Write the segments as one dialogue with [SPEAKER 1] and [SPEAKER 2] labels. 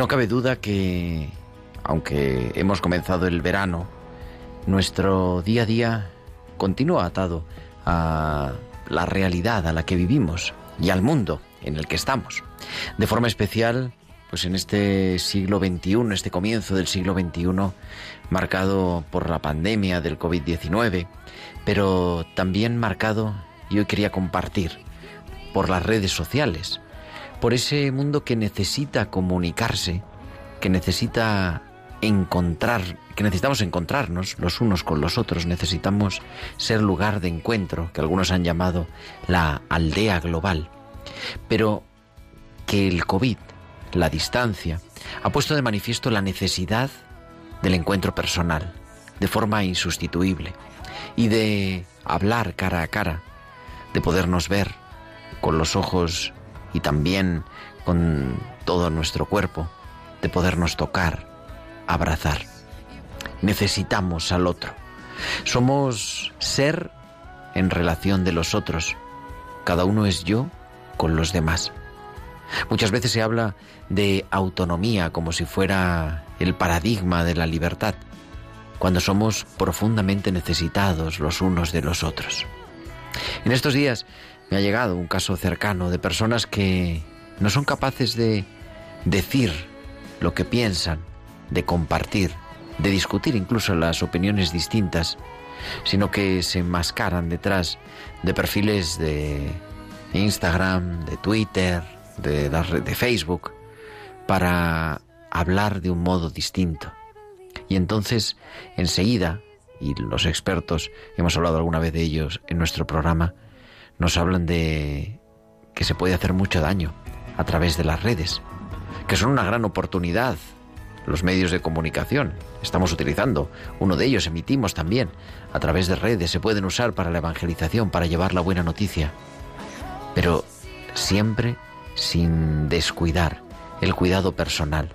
[SPEAKER 1] No cabe duda que, aunque hemos comenzado el verano, nuestro día a día continúa atado a la realidad a la que vivimos y al mundo en el que estamos. De forma especial, pues en este siglo XXI, este comienzo del siglo XXI, marcado por la pandemia del COVID-19, pero también marcado, y hoy quería compartir, por las redes sociales, por ese mundo que necesita comunicarse, que necesita encontrar, que necesitamos encontrarnos los unos con los otros, necesitamos ser lugar de encuentro, que algunos han llamado la aldea global. Pero que el COVID, la distancia, ha puesto de manifiesto la necesidad del encuentro personal, de forma insustituible, y de hablar cara a cara, de podernos ver con los ojos y también con todo nuestro cuerpo, de podernos tocar, abrazar. Necesitamos al otro. Somos ser en relación de los otros. Cada uno es yo con los demás. Muchas veces se habla de autonomía como si fuera el paradigma de la libertad, cuando somos profundamente necesitados los unos de los otros. En estos días me ha llegado un caso cercano de personas que no son capaces de decir lo que piensan, de compartir, de discutir incluso las opiniones distintas, sino que se enmascaran detrás de perfiles de Instagram, de Twitter, de, de Facebook, para hablar de un modo distinto. Y entonces, enseguida, y los expertos, hemos hablado alguna vez de ellos en nuestro programa, nos hablan de que se puede hacer mucho daño a través de las redes, que son una gran oportunidad los medios de comunicación. Estamos utilizando uno de ellos, emitimos también a través de redes, se pueden usar para la evangelización, para llevar la buena noticia, pero siempre sin descuidar el cuidado personal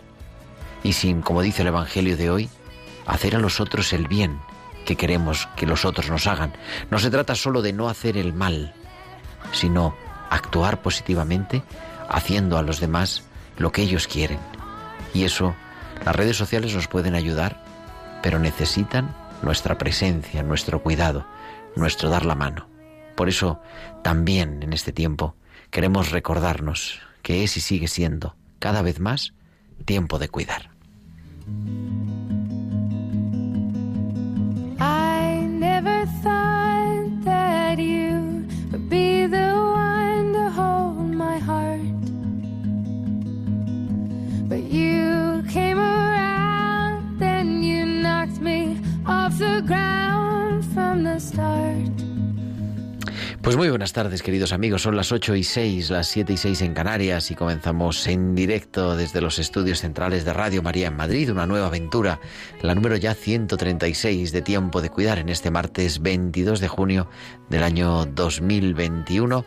[SPEAKER 1] y sin, como dice el Evangelio de hoy, hacer a los otros el bien que queremos que los otros nos hagan. No se trata solo de no hacer el mal, sino actuar positivamente haciendo a los demás lo que ellos quieren. Y eso, las redes sociales nos pueden ayudar, pero necesitan nuestra presencia, nuestro cuidado, nuestro dar la mano. Por eso, también en este tiempo, queremos recordarnos que es y sigue siendo, cada vez más, tiempo de cuidar.
[SPEAKER 2] But you came around, then you knocked me off the ground from the start.
[SPEAKER 1] Pues muy buenas tardes, queridos amigos. Son las 8 y 6, las 7 y 6 en Canarias y comenzamos en directo desde los estudios centrales de Radio María en Madrid, una nueva aventura, la número ya 136 de Tiempo de Cuidar en este martes 22 de junio del año 2021,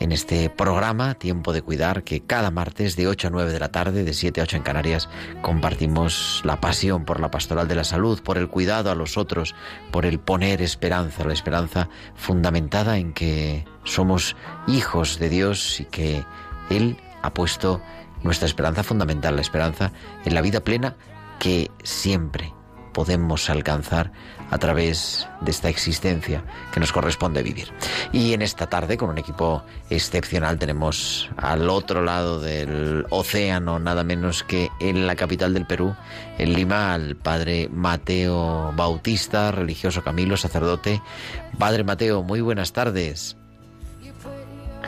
[SPEAKER 1] en este programa Tiempo de Cuidar que cada martes de 8 a 9 de la tarde, de 7 a 8 en Canarias, compartimos la pasión por la pastoral de la salud, por el cuidado a los otros, por el poner esperanza, la esperanza fundamentada en que somos hijos de Dios y que Él ha puesto nuestra esperanza fundamental, la esperanza en la vida plena que siempre podemos alcanzar a través de esta existencia que nos corresponde vivir. Y en esta tarde, con un equipo excepcional, tenemos al otro lado del océano, nada menos que en la capital del Perú, en Lima, al padre Mateo Bautista, religioso Camilo, sacerdote. Padre Mateo, muy buenas tardes.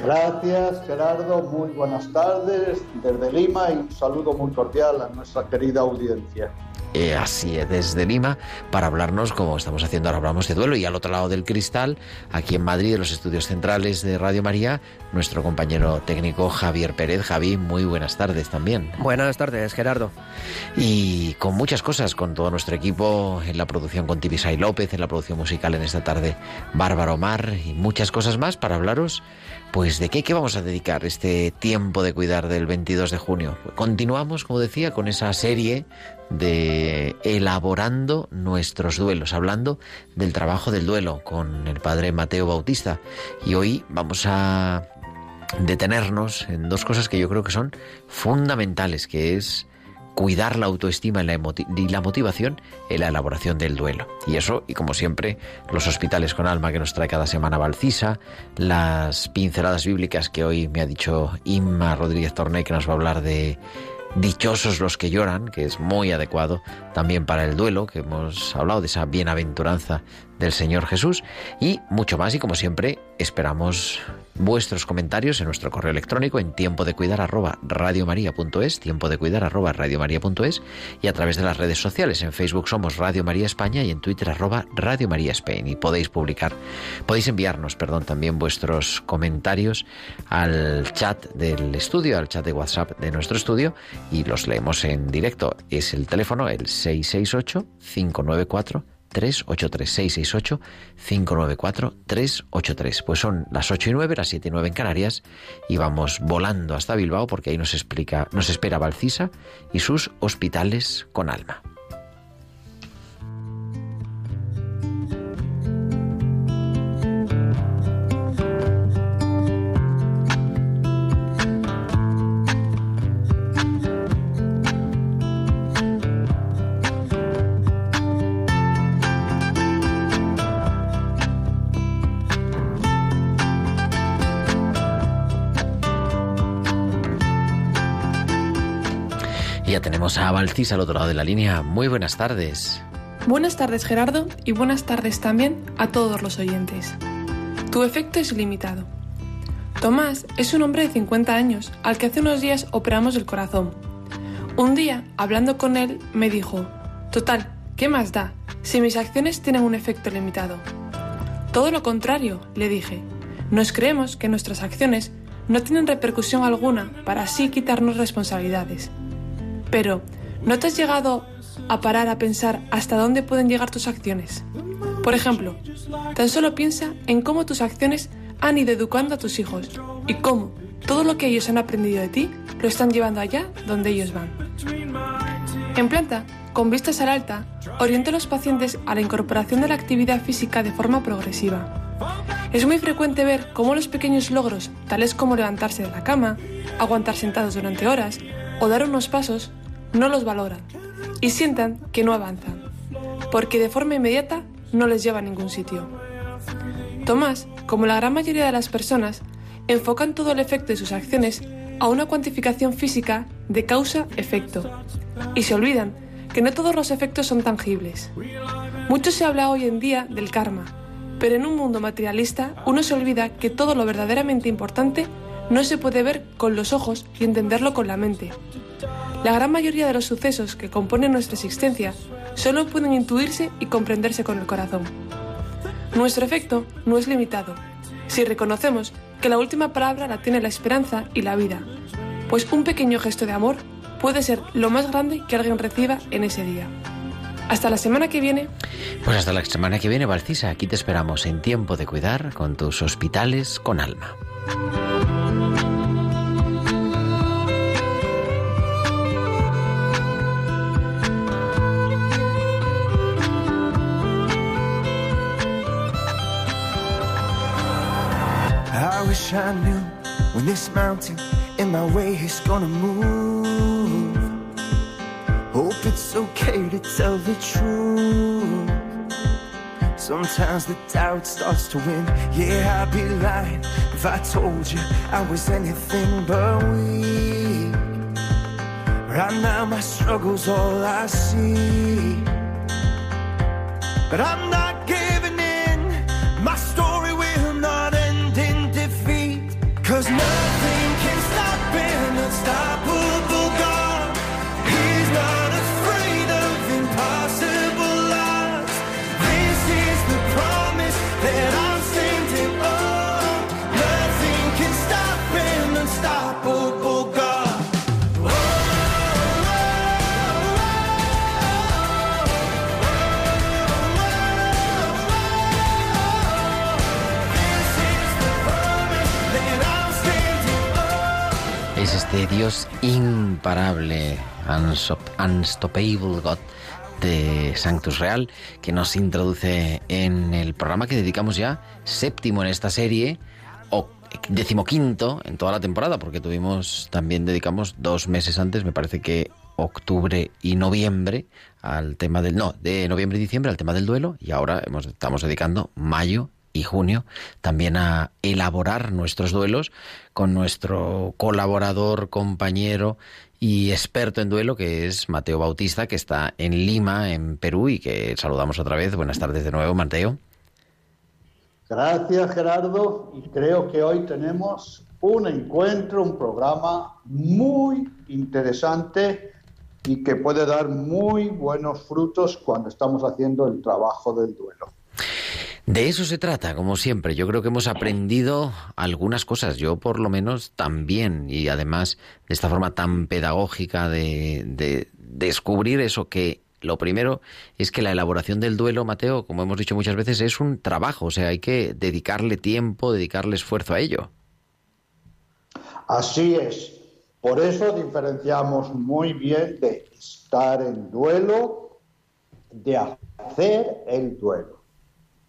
[SPEAKER 3] Gracias, Gerardo. Muy buenas tardes desde Lima y un saludo muy cordial a nuestra querida audiencia.
[SPEAKER 1] Eh, así es, desde Lima, para hablarnos, como estamos haciendo ahora, hablamos de duelo. Y al otro lado del cristal, aquí en Madrid, en los estudios centrales de Radio María, nuestro compañero técnico Javier Pérez. Javi, muy buenas tardes también.
[SPEAKER 4] Buenas tardes, Gerardo.
[SPEAKER 1] Y con muchas cosas, con todo nuestro equipo, en la producción con Tibisay López, en la producción musical en esta tarde, Bárbara Omar, y muchas cosas más para hablaros pues de qué, qué vamos a dedicar este tiempo de cuidar del 22 de junio. Continuamos, como decía, con esa serie de elaborando nuestros duelos, hablando del trabajo del duelo con el padre Mateo Bautista. Y hoy vamos a detenernos en dos cosas que yo creo que son fundamentales, que es cuidar la autoestima y la, motivación en la elaboración del duelo. Y eso, y como siempre, los hospitales con alma que nos trae cada semana Valcisa, las pinceladas bíblicas que hoy me ha dicho Inma Rodríguez Torné, que nos va a hablar de Dichosos los que lloran, que es muy adecuado también para el duelo, que hemos hablado de esa bienaventuranza del Señor Jesús y mucho más y como siempre esperamos vuestros comentarios en nuestro correo electrónico en tiempo de cuidar arroba radiomaria.es, tiempo de cuidar arroba radiomaria.es y a través de las redes sociales. En Facebook somos Radio María España y en Twitter arroba Radio María Spain y podéis publicar, podéis enviarnos, perdón, también vuestros comentarios al chat del estudio, al chat de WhatsApp de nuestro estudio y los leemos en directo. Es el teléfono el 668 594 383-668-594-383. Pues son las 8 y 9, las 7 y 9 en Canarias y vamos volando hasta Bilbao porque ahí nos explica, nos espera Valcisa y sus hospitales con alma. Tenemos a al otro lado de la línea. Muy buenas tardes.
[SPEAKER 5] Buenas tardes Gerardo y buenas tardes también a todos los oyentes. Tu efecto es limitado. Tomás es un hombre de 50 años al que hace unos días operamos el corazón. Un día, hablando con él, me dijo, Total, ¿qué más da si mis acciones tienen un efecto limitado? Todo lo contrario, le dije. Nos creemos que nuestras acciones no tienen repercusión alguna para así quitarnos responsabilidades. Pero, ¿no te has llegado a parar a pensar hasta dónde pueden llegar tus acciones? Por ejemplo, tan solo piensa en cómo tus acciones han ido educando a tus hijos y cómo todo lo que ellos han aprendido de ti lo están llevando allá donde ellos van. En planta, con vistas al alta, orienta a los pacientes a la incorporación de la actividad física de forma progresiva. Es muy frecuente ver cómo los pequeños logros, tales como levantarse de la cama, aguantar sentados durante horas o dar unos pasos, no los valoran y sientan que no avanzan, porque de forma inmediata no les lleva a ningún sitio. Tomás, como la gran mayoría de las personas, enfocan todo el efecto de sus acciones a una cuantificación física de causa-efecto y se olvidan que no todos los efectos son tangibles. Mucho se habla hoy en día del karma, pero en un mundo materialista uno se olvida que todo lo verdaderamente importante no se puede ver con los ojos y entenderlo con la mente, la gran mayoría de los sucesos que componen nuestra existencia solo pueden intuirse y comprenderse con el corazón. Nuestro efecto no es limitado, si reconocemos que la última palabra la tiene la esperanza y la vida, pues un pequeño gesto de amor puede ser lo más grande que alguien reciba en ese día. Hasta la semana que viene.
[SPEAKER 1] Pues hasta la semana que viene, Valcisa. Aquí te esperamos en tiempo de cuidar con tus hospitales con alma.
[SPEAKER 6] Wish I knew when this mountain
[SPEAKER 4] in my way is gonna move. Hope it's okay to tell the truth. Sometimes the doubt starts to win. Yeah, I'd be lying if I told you I was anything but weak. Right now, my struggle's all I see. But I'm not
[SPEAKER 1] este Dios imparable, unstop- unstoppable God de Sanctus Real, que nos introduce en el programa que dedicamos ya séptimo en esta serie, o decimoquinto en toda la temporada, porque tuvimos, también dedicamos dos meses antes, me parece que octubre y noviembre al tema del no de noviembre y diciembre al tema del duelo y ahora estamos dedicando mayo y junio también a elaborar nuestros duelos con nuestro colaborador, compañero y experto en duelo que es Mateo Bautista, que está en Lima, en Perú y que saludamos otra vez. Buenas tardes de nuevo, Mateo.
[SPEAKER 3] Gracias Gerardo y creo que hoy tenemos un encuentro, un programa muy interesante y que puede dar muy buenos frutos cuando estamos haciendo el trabajo del duelo.
[SPEAKER 1] De eso se trata, como siempre. Yo creo que hemos aprendido algunas cosas, yo por lo menos también, y además de esta forma tan pedagógica de, de descubrir eso que lo primero es que la elaboración del duelo, Mateo, como hemos dicho muchas veces, es un trabajo, o sea, hay que dedicarle tiempo, dedicarle esfuerzo a ello.
[SPEAKER 3] Así es. Por eso diferenciamos muy bien de estar en duelo, de hacer el duelo.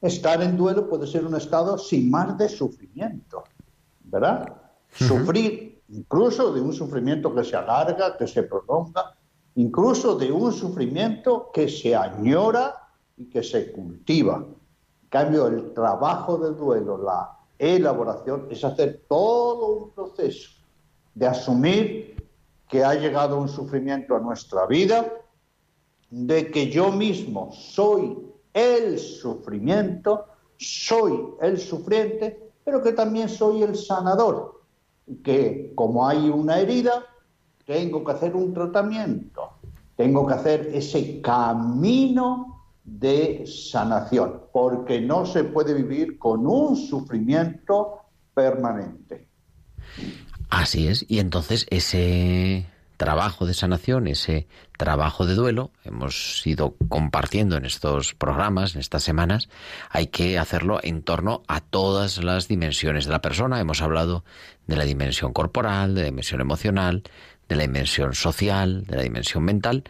[SPEAKER 3] Estar en duelo puede ser un estado sin más de sufrimiento, ¿verdad? Sufrir, incluso de un sufrimiento que se alarga, que se prolonga, incluso de un sufrimiento que se añora y que se cultiva. En cambio, el trabajo del duelo, la elaboración, es hacer todo un proceso de asumir que ha llegado un sufrimiento a nuestra vida, de que yo mismo soy el sufrimiento, soy el sufriente, pero que también soy el sanador, que como hay una herida, tengo que hacer un tratamiento, tengo que hacer ese camino de sanación, porque no se puede vivir con un sufrimiento permanente.
[SPEAKER 1] Así es, y entonces ese trabajo de sanación, ese trabajo de duelo, hemos ido compartiendo en estos programas, en estas semanas, hay que hacerlo en torno a todas las dimensiones de la persona. Hemos hablado de la dimensión corporal, de la dimensión emocional, de la dimensión social, de la dimensión mental.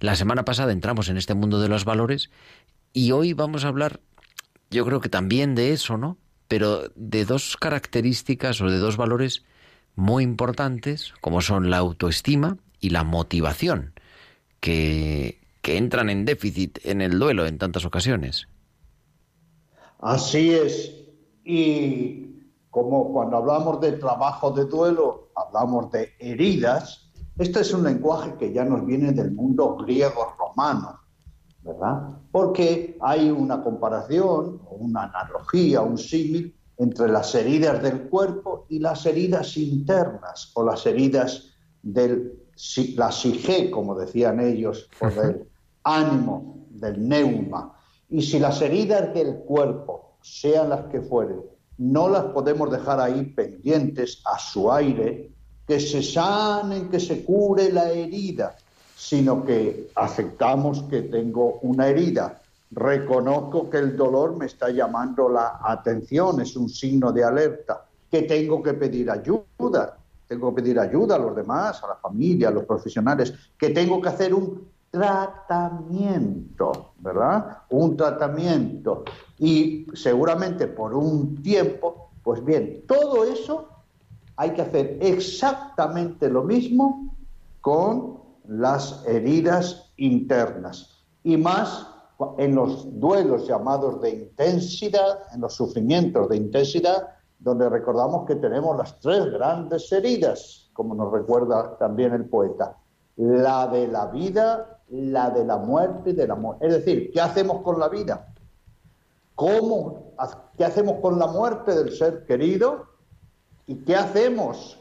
[SPEAKER 1] La semana pasada entramos en este mundo de los valores y hoy vamos a hablar, yo creo que también de eso, ¿no? Pero de dos características o de dos valores muy importantes, como son la autoestima y la motivación, que, que entran en déficit en el duelo en tantas ocasiones.
[SPEAKER 3] Así es. Y como cuando hablamos de trabajo de duelo, hablamos de heridas, este es un lenguaje que ya nos viene del mundo griego-romano, ¿verdad? Porque hay una comparación, una analogía, un símil entre las heridas del cuerpo y las heridas internas o las heridas de la psique, como decían ellos, o del ánimo, del neuma. Y si las heridas del cuerpo, sean las que fueren, no las podemos dejar ahí pendientes a su aire, que se sanen, que se cure la herida, sino que aceptamos que tengo una herida, reconozco que el dolor me está llamando la atención, es un signo de alerta, que tengo que pedir ayuda, tengo que pedir ayuda a los demás, a la familia, a los profesionales, que tengo que hacer un tratamiento, ¿verdad? Un tratamiento. Y seguramente por un tiempo, pues bien, todo eso hay que hacer exactamente lo mismo con las heridas internas y más en los duelos llamados de intensidad, en los sufrimientos de intensidad, donde recordamos que tenemos las tres grandes heridas, como nos recuerda también el poeta, la de la vida, la de la muerte y del amor. Es decir, ¿qué hacemos con la vida? ¿Cómo? ¿Qué hacemos con la muerte del ser querido? ¿Y qué hacemos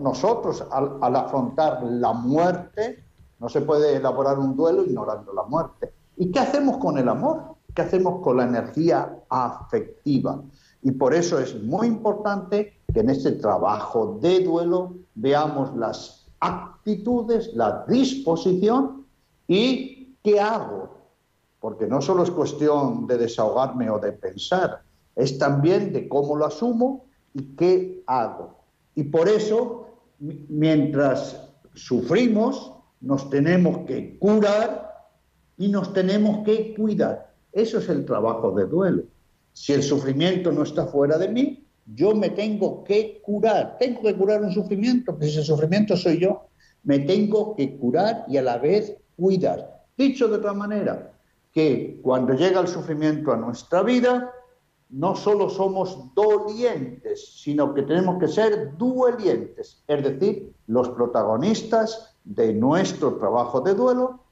[SPEAKER 3] nosotros al afrontar la muerte? No se puede elaborar un duelo ignorando la muerte. ¿Y qué hacemos con el amor? ¿Qué hacemos con la energía afectiva? Y por eso es muy importante que en este trabajo de duelo veamos las actitudes, la disposición y qué hago. Porque no solo es cuestión de desahogarme o de pensar, es también de cómo lo asumo y qué hago. Y por eso, mientras sufrimos, nos tenemos que curar y nos tenemos que cuidar. Eso es el trabajo de duelo. Si el sufrimiento no está fuera de mí, yo me tengo que curar. Tengo que curar un sufrimiento, si el sufrimiento soy yo, me tengo que curar y a la vez cuidar. Dicho de otra manera, que cuando llega el sufrimiento a nuestra vida, no solo somos dolientes, sino que tenemos que ser duelientes, es decir, los protagonistas de nuestro trabajo de duelo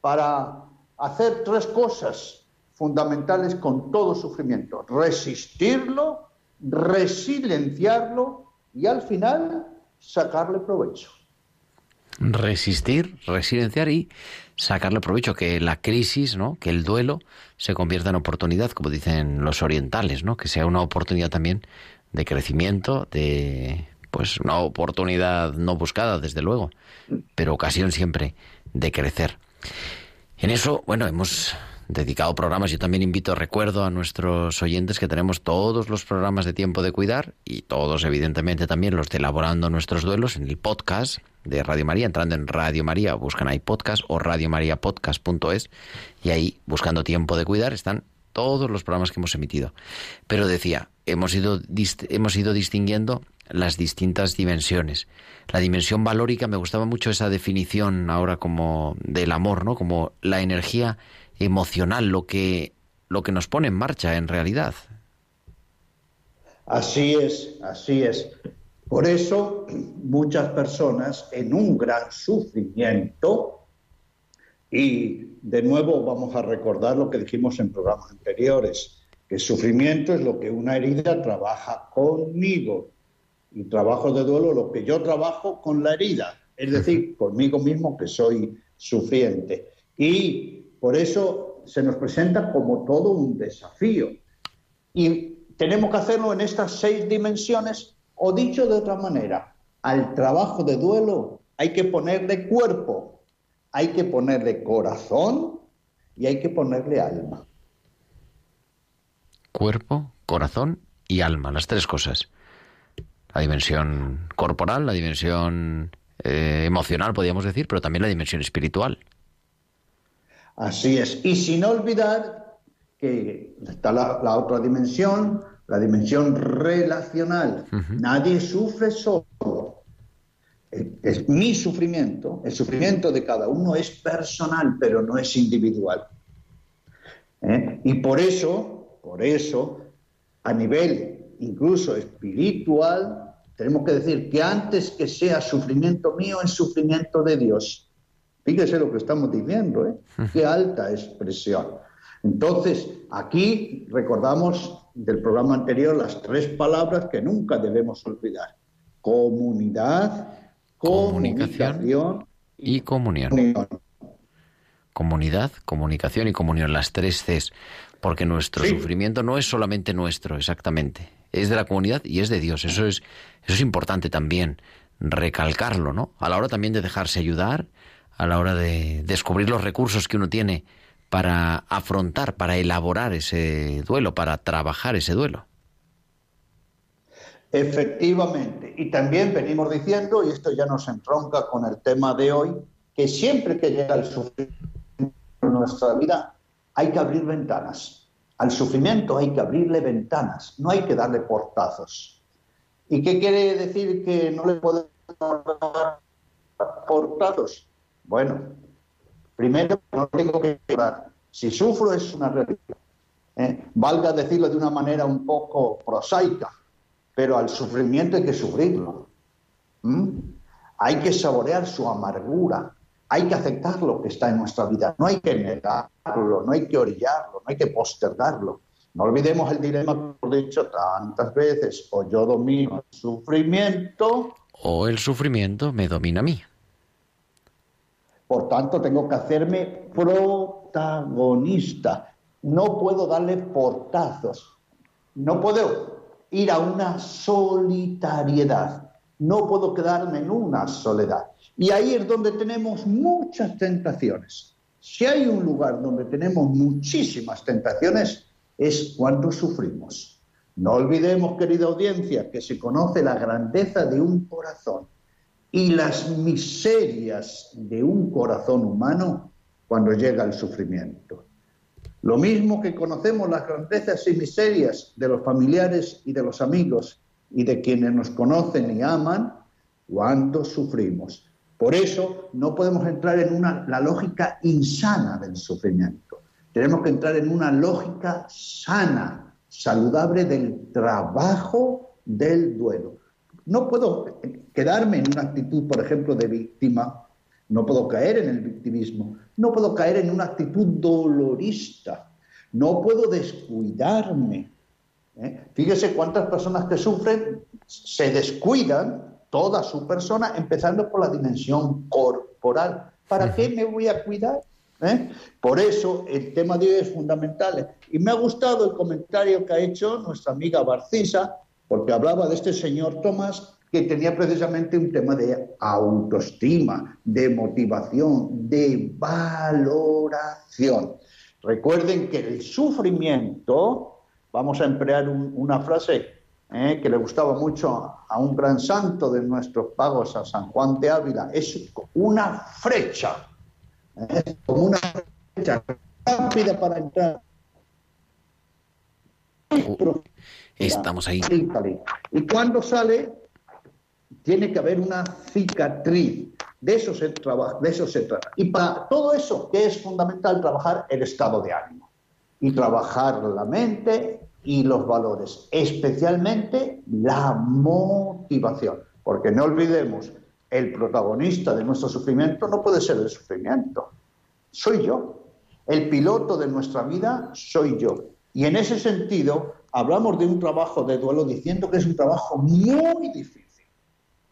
[SPEAKER 3] para hacer tres cosas fundamentales con todo sufrimiento. Resistirlo, resilenciarlo y al final sacarle provecho.
[SPEAKER 1] Resistir, resilenciar y sacarle provecho, que la crisis, ¿no? que el duelo se convierta en oportunidad, como dicen los orientales, ¿no? que sea una oportunidad también de crecimiento, de pues una oportunidad no buscada, desde luego, pero ocasión siempre de crecer. En eso, bueno, hemos dedicado programas. Yo también invito, recuerdo a nuestros oyentes que tenemos todos los programas de tiempo de cuidar y todos, evidentemente, también los de elaborando nuestros duelos en el podcast de Radio María, entrando en Radio María, buscan ahí podcast o radiomariapodcast.es y ahí, buscando tiempo de cuidar, están todos los programas que hemos emitido. Pero decía, hemos ido, hemos ido distinguiendo las distintas dimensiones. La dimensión valórica, me gustaba mucho esa definición ahora como del amor, ¿no? Como la energía emocional, lo que, lo que nos pone en marcha en realidad.
[SPEAKER 3] Así es, así es. Por eso muchas personas en un gran sufrimiento, y de nuevo vamos a recordar lo que dijimos en programas anteriores, que sufrimiento es lo que una herida trabaja conmigo y trabajo de duelo lo que yo trabajo con la herida, es decir, conmigo mismo que soy sufriente. Y por eso se nos presenta como todo un desafío. Y tenemos que hacerlo en estas seis dimensiones, o dicho de otra manera, al trabajo de duelo hay que ponerle cuerpo, hay que ponerle corazón y hay que ponerle alma.
[SPEAKER 1] Cuerpo, corazón y alma, las tres cosas. La dimensión corporal, la dimensión eh, emocional, podríamos decir, pero también la dimensión espiritual.
[SPEAKER 3] Así es. Y sin olvidar que está la, otra dimensión, la dimensión relacional. Nadie sufre solo. Es, mi sufrimiento, el sufrimiento de cada uno es personal, pero no es individual. ¿Eh? Y por eso, por eso, a nivel incluso espiritual, tenemos que decir que antes que sea sufrimiento mío, es sufrimiento de Dios. Fíjese lo que estamos diciendo, ¿eh? Qué alta expresión. Entonces, aquí recordamos del programa anterior las tres palabras que nunca debemos olvidar. Comunidad, comunicación,
[SPEAKER 1] y comunión. Comunidad, comunicación y comunión, las tres Cs, porque nuestro sufrimiento no es solamente nuestro, exactamente, es de la comunidad y es de Dios. Eso es, eso es importante también recalcarlo, ¿no? A la hora también de dejarse ayudar, a la hora de descubrir los recursos que uno tiene para afrontar, para elaborar ese duelo, para trabajar ese duelo.
[SPEAKER 3] Efectivamente. Y también venimos diciendo, y esto ya nos entronca con el tema de hoy, que siempre que llega el sufrimiento en nuestra vida, hay que abrir ventanas. Al sufrimiento hay que abrirle ventanas, no hay que darle portazos. ¿Y qué quiere decir que no le podemos dar portados? Bueno, primero no tengo que llorar. Si sufro es una realidad. ¿eh? Valga decirlo de una manera un poco prosaica, pero al sufrimiento hay que sufrirlo. Hay que saborear su amargura, hay que aceptar lo que está en nuestra vida, no hay que negarlo, no hay que orillarlo, no hay que postergarlo. No olvidemos el dilema que hemos dicho tantas veces, o yo domino el sufrimiento,
[SPEAKER 1] O el sufrimiento me domina a mí.
[SPEAKER 3] por tanto tengo que hacerme protagonista. No puedo darle portazos, no puedo ir a una solitariedad, no puedo quedarme en una soledad. Y ahí es donde tenemos muchas tentaciones. Si hay un lugar donde tenemos muchísimas tentaciones, es cuando sufrimos. No olvidemos, querida audiencia, que se conoce la grandeza de un corazón y las miserias de un corazón humano cuando llega el sufrimiento. Lo mismo que conocemos las grandezas y miserias de los familiares y de los amigos y de quienes nos conocen y aman cuando sufrimos. Por eso no podemos entrar en una, la lógica insana del sufrimiento. Tenemos que entrar en una lógica sana, saludable del trabajo del duelo. No puedo quedarme en una actitud, por ejemplo, de víctima, no puedo caer en el victimismo, no puedo caer en una actitud dolorista, no puedo descuidarme. ¿eh? Fíjese cuántas personas que sufren se descuidan toda su persona, empezando por la dimensión corporal. ¿Para qué me voy a cuidar? ¿Eh? Por eso el tema de hoy es fundamental. Y me ha gustado el comentario que ha hecho nuestra amiga Barcisa, porque hablaba de este señor Tomás que tenía precisamente un tema de autoestima, de motivación, de valoración. Recuerden que el sufrimiento, vamos a emplear un- una frase eh, que le gustaba mucho a un gran santo de nuestros pagos, a San Juan de Ávila, es una flecha, ¿eh? como una flecha rápida para entrar.
[SPEAKER 1] Estamos ahí.
[SPEAKER 3] Y cuando sale, tiene que haber una cicatriz. De eso se trabaja, de eso se trata. Y para todo eso, que es fundamental trabajar el estado de ánimo y trabajar la mente y los valores, especialmente la motivación, porque no olvidemos, el protagonista de nuestro sufrimiento no puede ser el sufrimiento, soy yo. El piloto de nuestra vida soy yo. Y en ese sentido, hablamos de un trabajo de duelo diciendo que es un trabajo muy difícil.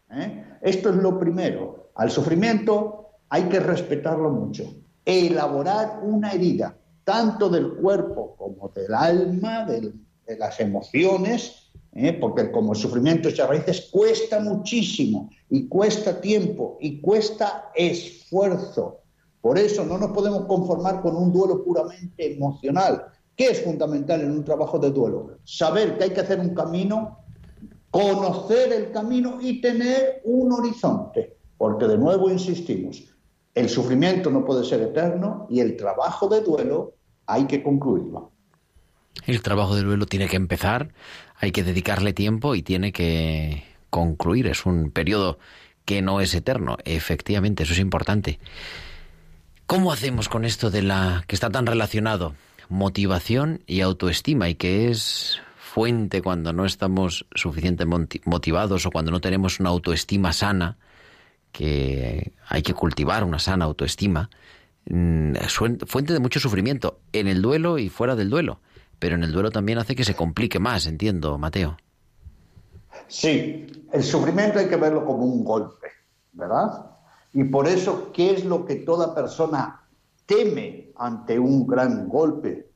[SPEAKER 3] ¿eh? Esto es lo primero. Al sufrimiento hay que respetarlo mucho. Elaborar una herida, tanto del cuerpo como del alma, del- las emociones, ¿eh? porque como el sufrimiento echa raíces, cuesta muchísimo y cuesta tiempo y cuesta esfuerzo. Por eso no nos podemos conformar con un duelo puramente emocional. ¿Qué es fundamental en un trabajo de duelo? Saber que hay que hacer un camino conocer el camino y tener un horizonte, porque de nuevo insistimos, el sufrimiento no puede ser eterno y el trabajo de duelo hay que concluirlo.
[SPEAKER 1] El trabajo del duelo tiene que empezar, hay que dedicarle tiempo y tiene que concluir. Es un periodo que no es eterno. Efectivamente, eso es importante. ¿Cómo hacemos con esto de la que está tan relacionado? Motivación y autoestima y que es fuente cuando no estamos suficientemente motivados o cuando no tenemos una autoestima sana, que hay que cultivar una sana autoestima, mm, fuente de mucho sufrimiento en el duelo y fuera del duelo. Pero en el duelo también hace que se complique más, entiendo, Mateo.
[SPEAKER 3] Sí, el sufrimiento hay que verlo como un golpe, ¿verdad? Y por eso, ¿qué es lo que toda persona teme ante un gran golpe,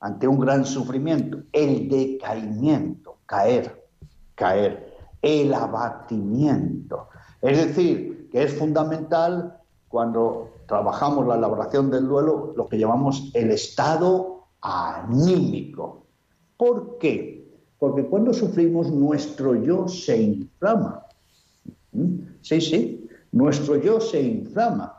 [SPEAKER 3] ante un gran sufrimiento? El decaimiento, caer, caer, el abatimiento. Es decir, que es fundamental cuando trabajamos la elaboración del duelo lo que llamamos el estado anímico. ¿Por qué? Porque cuando sufrimos nuestro yo se inflama. ¿Mm? Sí, sí, nuestro yo se inflama.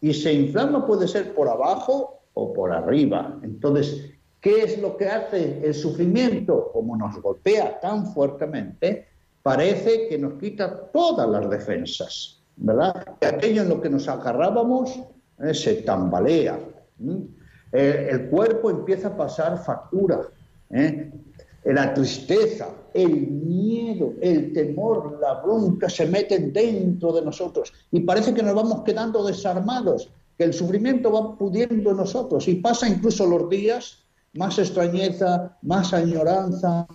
[SPEAKER 3] Y se inflama puede ser por abajo o por arriba. Entonces, ¿qué es lo que hace el sufrimiento? Como nos golpea tan fuertemente, parece que nos quita todas las defensas, ¿verdad? Y aquello en lo que nos agarrábamos eh, se tambalea. ¿m? El cuerpo empieza a pasar factura. ¿eh? La tristeza, el miedo, el temor, la bronca se meten dentro de nosotros y parece que nos vamos quedando desarmados, que el sufrimiento va pudiendo en nosotros y pasa incluso los días, más extrañeza, más añoranza,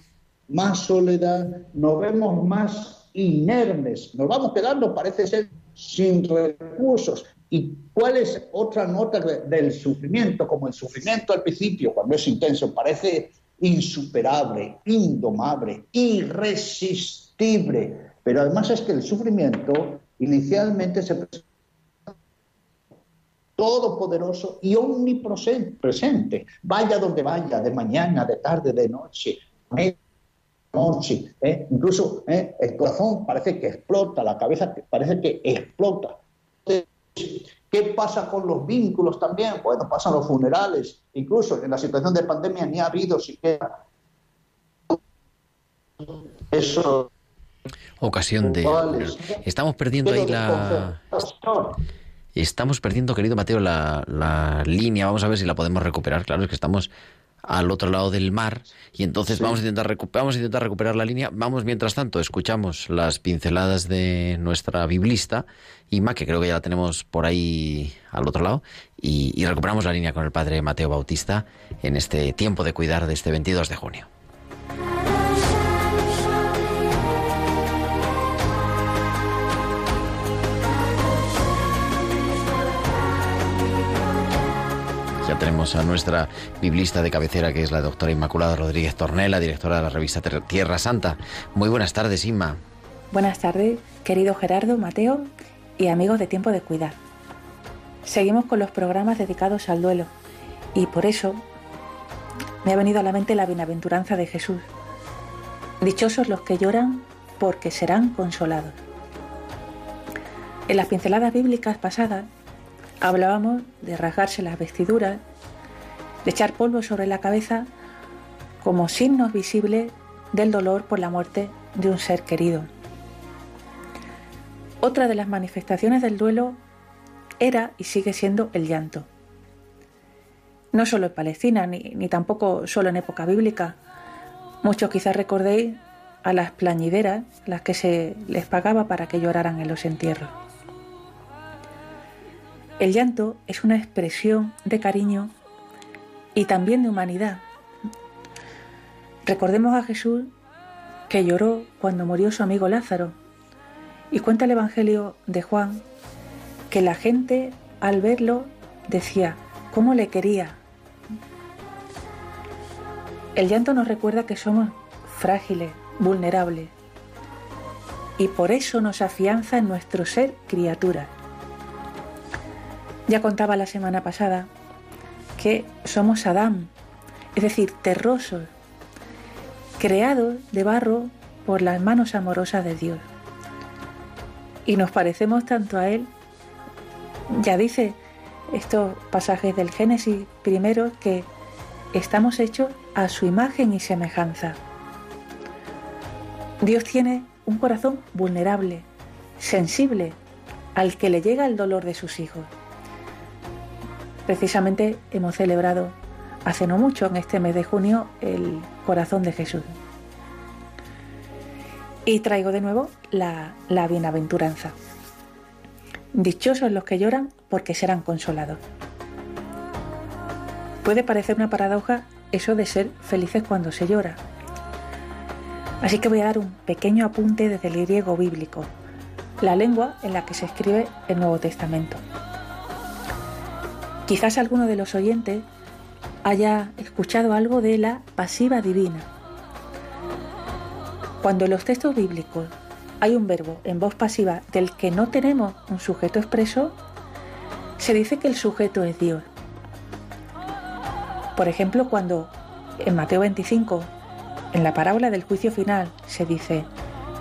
[SPEAKER 3] más soledad, nos vemos más inermes, nos vamos quedando, parece ser, sin recursos. ¿Y cuál es otra nota de- del sufrimiento? Como el sufrimiento al principio, cuando es intenso, parece insuperable, indomable, irresistible. Pero además es que el sufrimiento inicialmente se presenta todopoderoso y omnipresente. Vaya donde vaya, de mañana, de tarde, de noche, de noche. ¿eh? Incluso ¿eh? el corazón parece que explota, la cabeza parece que explota. ¿Qué pasa con los vínculos también? Bueno, pasan los funerales, incluso en la situación de pandemia ni ha habido siquiera eso.
[SPEAKER 1] Ocasión de... Estamos perdiendo ahí la... Estamos perdiendo, querido Mateo, la, la línea. Vamos a ver si la podemos recuperar. Claro, es que estamos al otro lado del mar y entonces vamos, a intentar recu- vamos a intentar recuperar la línea. Vamos, mientras tanto, escuchamos las pinceladas de nuestra biblista, Ima, que creo que ya la tenemos por ahí al otro lado, y, y recuperamos la línea con el padre Mateo Bautista en este tiempo de cuidar de este 22 de junio. A nuestra biblista de cabecera, que es la doctora Inmaculada Rodríguez Tornela, directora de la revista Tierra Santa. Muy buenas tardes, Inma.
[SPEAKER 6] Buenas tardes, querido Gerardo, Mateo y amigos de Tiempo de Cuidar. Seguimos con los programas dedicados al duelo y por eso me ha venido a la mente la bienaventuranza de Jesús. Dichosos los que lloran porque serán consolados. En las pinceladas bíblicas pasadas hablábamos de rasgarse las vestiduras, de echar polvo sobre la cabeza como signos visibles del dolor por la muerte de un ser querido. Otra de las manifestaciones del duelo era y sigue siendo el llanto. No solo en Palestina, ni, ni tampoco solo en época bíblica. Muchos quizás recordéis a las plañideras, las que se les pagaba para que lloraran en los entierros. El llanto es una expresión de cariño y también de humanidad. Recordemos a Jesús que lloró cuando murió su amigo Lázaro. Y cuenta el Evangelio de Juan que la gente al verlo decía, ¿cómo le quería? El llanto nos recuerda que somos frágiles, vulnerables. Y por eso nos afianza en nuestro ser criatura. Ya contaba la semana pasada que somos Adán, es decir, terrosos, creados de barro por las manos amorosas de Dios. Y nos parecemos tanto a Él, ya dice estos pasajes del Génesis primero que estamos hechos a su imagen y semejanza. Dios tiene un corazón vulnerable, sensible, al que le llega el dolor de sus hijos. Precisamente hemos celebrado hace no mucho, en este mes de junio, el corazón de Jesús. Y traigo de nuevo la, la bienaventuranza. Dichosos los que lloran porque serán consolados. Puede parecer una paradoja eso de ser felices cuando se llora. Así que voy a dar un pequeño apunte desde el griego bíblico, la lengua en la que se escribe el Nuevo Testamento. Quizás alguno de los oyentes haya escuchado algo de la pasiva divina. Cuando en los textos bíblicos hay un verbo en voz pasiva del que no tenemos un sujeto expreso, se dice que el sujeto es Dios. Por ejemplo, cuando en Mateo 25, en la parábola del juicio final, se dice,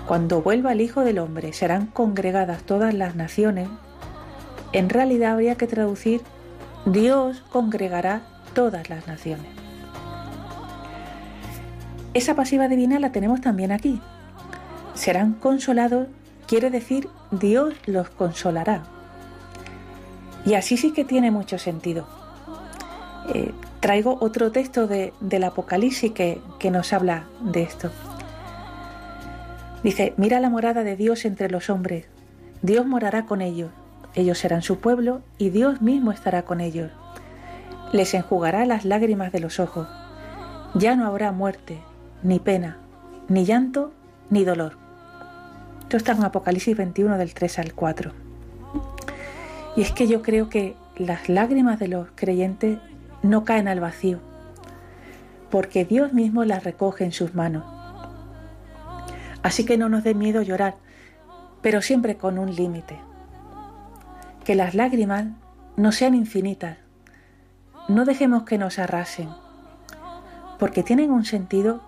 [SPEAKER 6] cuando vuelva el Hijo del Hombre serán congregadas todas las naciones, en realidad habría que traducir, Dios congregará todas las naciones. Esa pasiva divina la tenemos también aquí. serán consolados quiere decir Dios los consolará. Y así sí que tiene mucho sentido. Eh, traigo otro texto de, del Apocalipsis que, que nos habla de esto. Dice, mira la morada de Dios entre los hombres. Dios morará con ellos. Ellos serán su pueblo y Dios mismo estará con ellos. Les enjugará las lágrimas de los ojos. Ya no habrá muerte, ni pena, ni llanto, ni dolor. Esto está en Apocalipsis 21 del 3 al 4. Y es que yo creo que las lágrimas de los creyentes no caen al vacío, porque Dios mismo las recoge en sus manos. Así que no nos dé miedo llorar, pero siempre con un límite. Que las lágrimas no sean infinitas. No dejemos que nos arrasen, porque tienen un sentido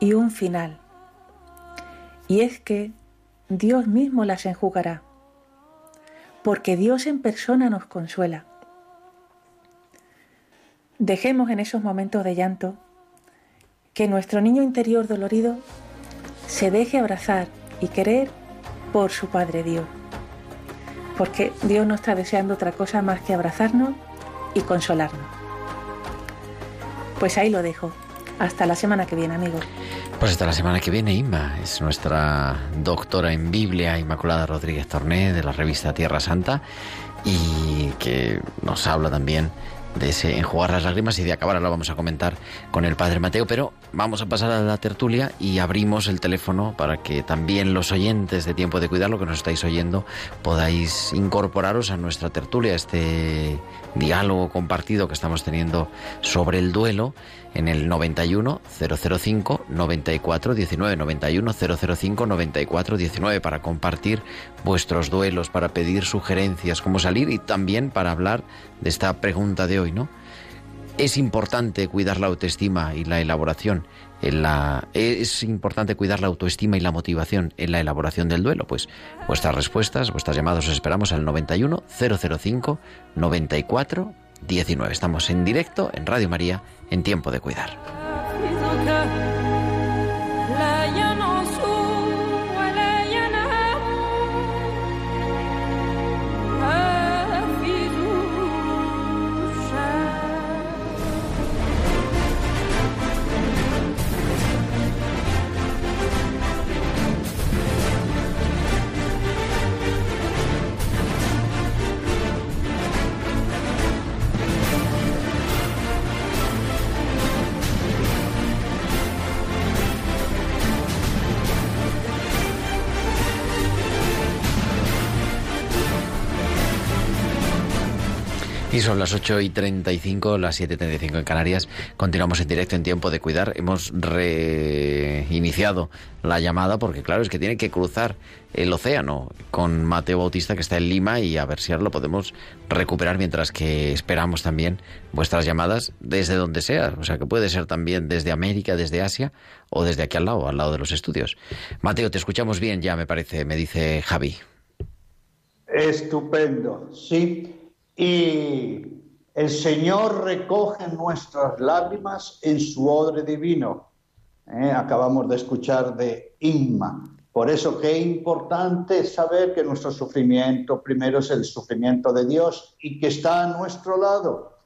[SPEAKER 6] y un final. Y es que Dios mismo las enjugará, porque Dios en persona nos consuela. Dejemos en esos momentos de llanto que nuestro niño interior dolorido se deje abrazar y querer por su Padre Dios. Porque Dios no está deseando otra cosa más que abrazarnos y consolarnos. Pues ahí lo dejo. Hasta la semana que viene, amigos.
[SPEAKER 1] Pues hasta la semana que viene, Inma. Es nuestra doctora en Biblia, Inmaculada Rodríguez Torné, de la revista Tierra Santa, y que nos habla también de ese enjugar las lágrimas y de acabar ahora vamos a comentar con el padre Mateo, pero vamos a pasar a la tertulia y abrimos el teléfono para que también los oyentes de Tiempo de Cuidarlo que nos estáis oyendo podáis incorporaros a nuestra tertulia, este diálogo compartido que estamos teniendo sobre el duelo en el 91 005 94 19 91 005 94 19 para compartir vuestros duelos, para pedir sugerencias, cómo salir y también para hablar de esta pregunta de hoy, ¿no? Es importante cuidar la autoestima y la elaboración en la es importante cuidar la autoestima y la motivación en la elaboración del duelo, pues vuestras respuestas, vuestras llamadas os esperamos al 91 005 94 19. Estamos en directo en Radio María en tiempo de cuidar. Son las 8 y 35, las 7 y 35 en Canarias. Continuamos en directo en tiempo de cuidar. Hemos reiniciado la llamada porque, claro, es que tiene que cruzar el océano con Mateo Bautista que está en Lima y a ver si ahora lo podemos recuperar mientras que esperamos también vuestras llamadas desde donde sea. O sea, que puede ser también desde América, desde Asia o desde aquí al lado, al lado de los estudios. Mateo, te escuchamos bien ya, me parece, me dice Javi.
[SPEAKER 3] Estupendo, sí. Y el Señor recoge nuestras lágrimas en su odre divino. ¿eh? Acabamos de escuchar de Inma. Por eso importante es saber que nuestro sufrimiento primero es el sufrimiento de Dios y que está a nuestro lado.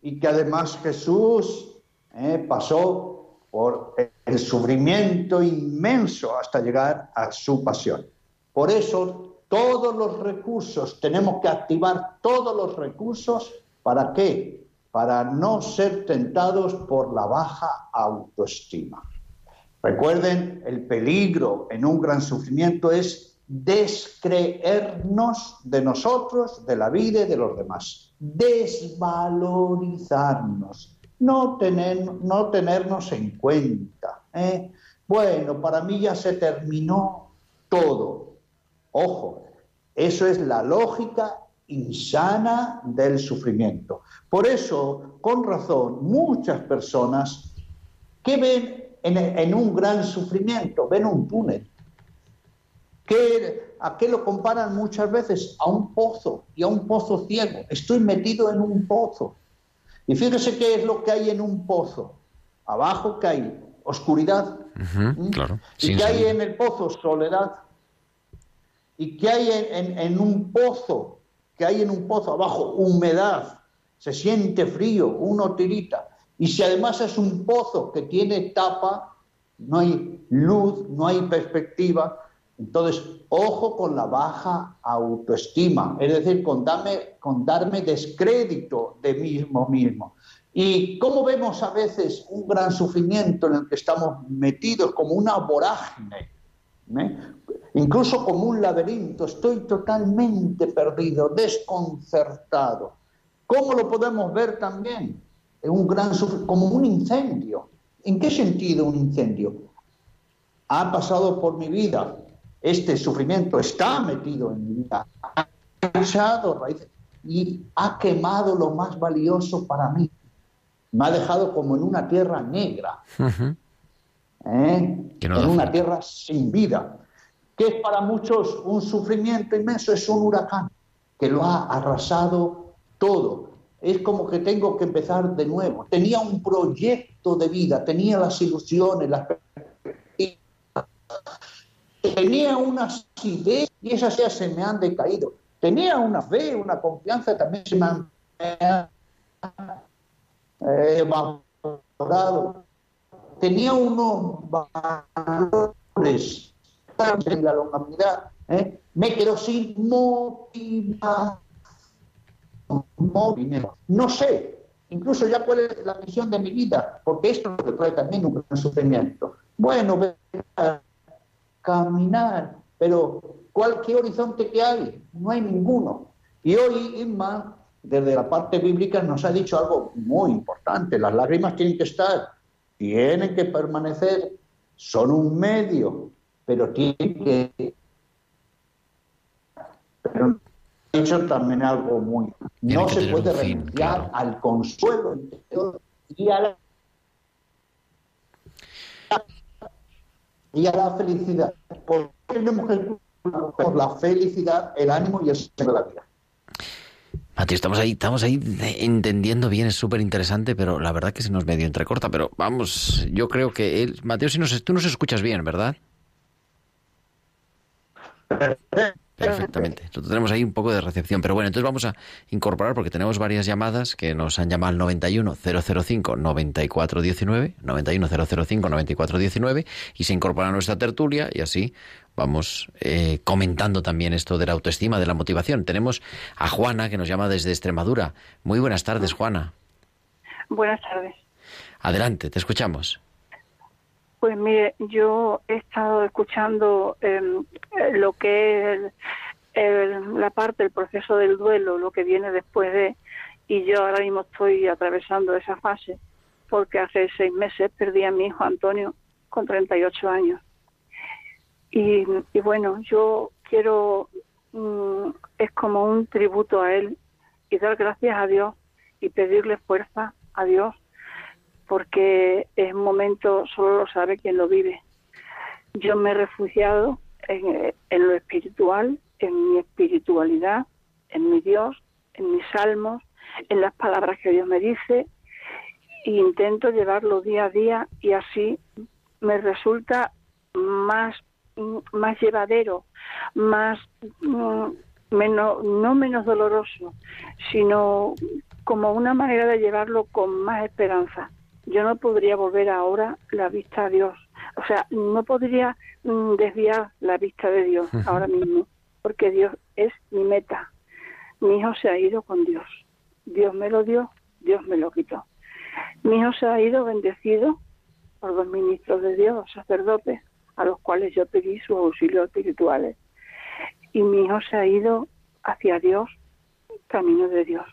[SPEAKER 3] Y que además Jesús ¿eh? pasó por el sufrimiento inmenso hasta llegar a su pasión. Por eso todos los recursos, tenemos que activar todos los recursos, ¿para qué? Para no ser tentados por la baja autoestima. Recuerden, el peligro en un gran sufrimiento es descreernos de nosotros, de la vida y de los demás, desvalorizarnos, no, tener, no tenernos en cuenta. ¿eh? Bueno, para mí ya se terminó todo. Ojo, eso es la lógica insana del sufrimiento. Por eso, con razón, muchas personas que ven en, un gran sufrimiento, ven un túnel. ¿A qué lo comparan muchas veces? A un pozo y a un pozo ciego. Estoy metido en un pozo. Y fíjese qué es lo que hay en un pozo. Abajo que hay oscuridad
[SPEAKER 1] Ujú, claro.
[SPEAKER 3] ¿Y qué hay en el pozo? Soledad. ¿Y qué hay en, un pozo? ¿Qué hay en un pozo abajo? Humedad. Se siente frío, uno tirita. Y si además es un pozo que tiene tapa, no hay luz, no hay perspectiva. Entonces, ojo con la baja autoestima, es decir, con, darme- con darme descrédito de mismo mismo. Y cómo vemos a veces un gran sufrimiento en el que estamos metidos como una vorágine, ¿eh? Incluso como un laberinto, estoy totalmente perdido, desconcertado. ¿Cómo lo podemos ver también? En un gran como un incendio. ¿En qué sentido un incendio? Ha pasado por mi vida, este sufrimiento está metido en mi vida, ha echado raíces y ha quemado lo más valioso para mí. Me ha dejado como en una tierra negra.
[SPEAKER 1] Ujú.
[SPEAKER 3] ¿eh?
[SPEAKER 1] Que no
[SPEAKER 3] en una tierra sin vida, que es para muchos un sufrimiento inmenso, es un huracán que lo ha arrasado todo. Es como que tengo que empezar de nuevo. Tenía un proyecto de vida, tenía las ilusiones, las perspectivas, tenía unas ideas y esas ideas se me han decaído. Tenía una fe, una confianza, también se me han evaporado tenía unos valores en la longanimidad, ¿eh? me quedo sin motivación. No sé, incluso ya cuál es la misión de mi vida, porque esto me trae también un gran sufrimiento. Bueno, caminar, pero ¿cuál qué horizonte que hay? No hay ninguno. Y hoy Inma, desde la parte bíblica, nos ha dicho algo muy importante. Las lágrimas tienen que estar, tienen que permanecer, son un medio, pero tienen que... Pero ha dicho también algo muy...
[SPEAKER 1] Tiene
[SPEAKER 3] No se puede
[SPEAKER 1] fin,
[SPEAKER 3] renunciar
[SPEAKER 1] claro.
[SPEAKER 3] al consuelo interior y a la y a la felicidad. ¿Por qué tenemos que por la felicidad, el ánimo y el sentido de la vida?
[SPEAKER 1] Mati, estamos ahí, estamos ahí entendiendo bien, es súper interesante, pero la verdad que se nos medio entrecorta. Pero vamos, yo creo que él, Mateo, si nos, tú nos escuchas bien, ¿verdad? Perfectamente. Nosotros tenemos ahí un poco de recepción. Pero bueno, entonces vamos a incorporar, porque tenemos varias llamadas que nos han llamado al 91 005 9419, 91 005 9419, y se incorpora a nuestra tertulia y así vamos eh, comentando también esto de la autoestima, de la motivación. Tenemos a Juana, que nos llama desde Extremadura. Muy buenas tardes, Juana.
[SPEAKER 7] Buenas tardes.
[SPEAKER 1] Adelante, te escuchamos.
[SPEAKER 7] Pues mire, yo he estado escuchando eh, eh, lo que es el- el- la parte del proceso del duelo, lo que viene después de, y yo ahora mismo estoy atravesando esa fase, porque hace seis meses perdí a mi hijo Antonio con 38 años. Y, y bueno, yo quiero, mm, es como un tributo a él y dar gracias a Dios y pedirle fuerza a Dios porque es un momento, solo lo sabe quien lo vive. Yo me he refugiado en, lo espiritual, en mi espiritualidad, en mi Dios, en mis salmos, en las palabras que Dios me dice, e intento llevarlo día a día y así me resulta más, más llevadero, más mm, menos, no menos doloroso, sino como una manera de llevarlo con más esperanza. Yo no podría volver ahora la vista a Dios. O sea, no podría mm, desviar la vista de Dios ahora mismo, porque Dios es mi meta. Mi hijo se ha ido con Dios. Dios me lo dio, Dios me lo quitó. Mi hijo se ha ido bendecido por dos ministros de Dios, sacerdotes, a los cuales yo pedí sus auxilios espirituales. Y mi hijo se ha ido hacia Dios, camino de Dios.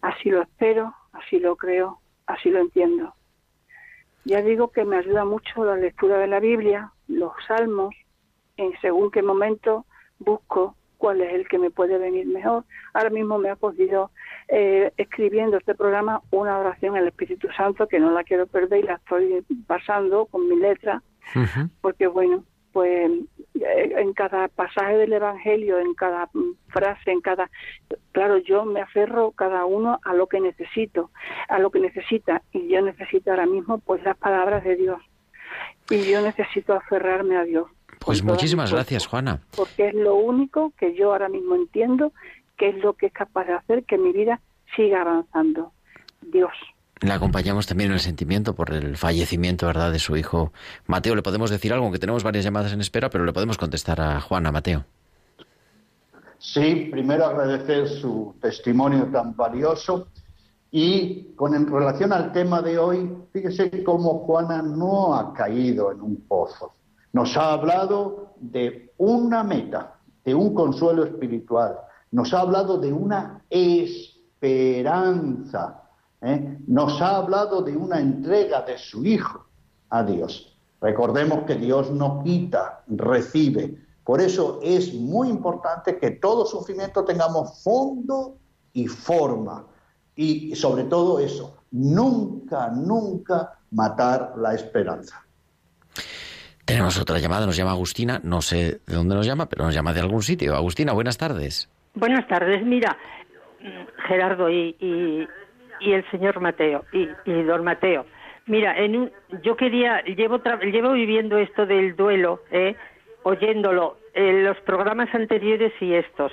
[SPEAKER 7] Así lo espero, así lo creo, así lo entiendo. Ya digo que me ayuda mucho la lectura de la Biblia, los salmos, en según qué momento busco cuál es el que me puede venir mejor. Ahora mismo me ha cogido eh, escribiendo este programa una oración al Espíritu Santo que no la quiero perder y la estoy pasando con mi letra, porque bueno, pues eh, en cada pasaje del Evangelio, en cada mm, frase, en cada... Claro, yo me aferro cada uno a lo que necesito, a lo que necesita, y yo necesito ahora mismo pues las palabras de Dios. Y yo necesito aferrarme a Dios.
[SPEAKER 1] Pues muchísimas gracias, Juana.
[SPEAKER 7] Porque es lo único que yo ahora mismo entiendo que es lo que es capaz de hacer que mi vida siga avanzando. Dios.
[SPEAKER 1] Le acompañamos también en el sentimiento por el fallecimiento, ¿verdad?, de su hijo Mateo. Le podemos decir algo, aunque tenemos varias llamadas en espera, pero le podemos contestar a Juana, Mateo.
[SPEAKER 3] Sí, primero agradecer su testimonio tan valioso y con relación al tema de hoy, fíjese cómo Juana no ha caído en un pozo. Nos ha hablado de una meta, de un consuelo espiritual. Nos ha hablado de una esperanza. ¿Eh? Nos ha hablado de una entrega de su hijo a Dios. Recordemos que Dios no quita, recibe. Por eso es muy importante que todo sufrimiento tengamos fondo y forma. Y sobre todo eso, nunca, nunca matar la esperanza.
[SPEAKER 1] Tenemos otra llamada, nos llama Agustina, no sé de dónde nos llama, pero nos llama de algún sitio. Agustina, buenas tardes.
[SPEAKER 8] Buenas tardes, mira, Gerardo y, y, y el señor Mateo, y, y don Mateo. Mira, en un, yo quería, llevo, tra- llevo viviendo esto del duelo, ¿eh? oyéndolo en los programas anteriores y estos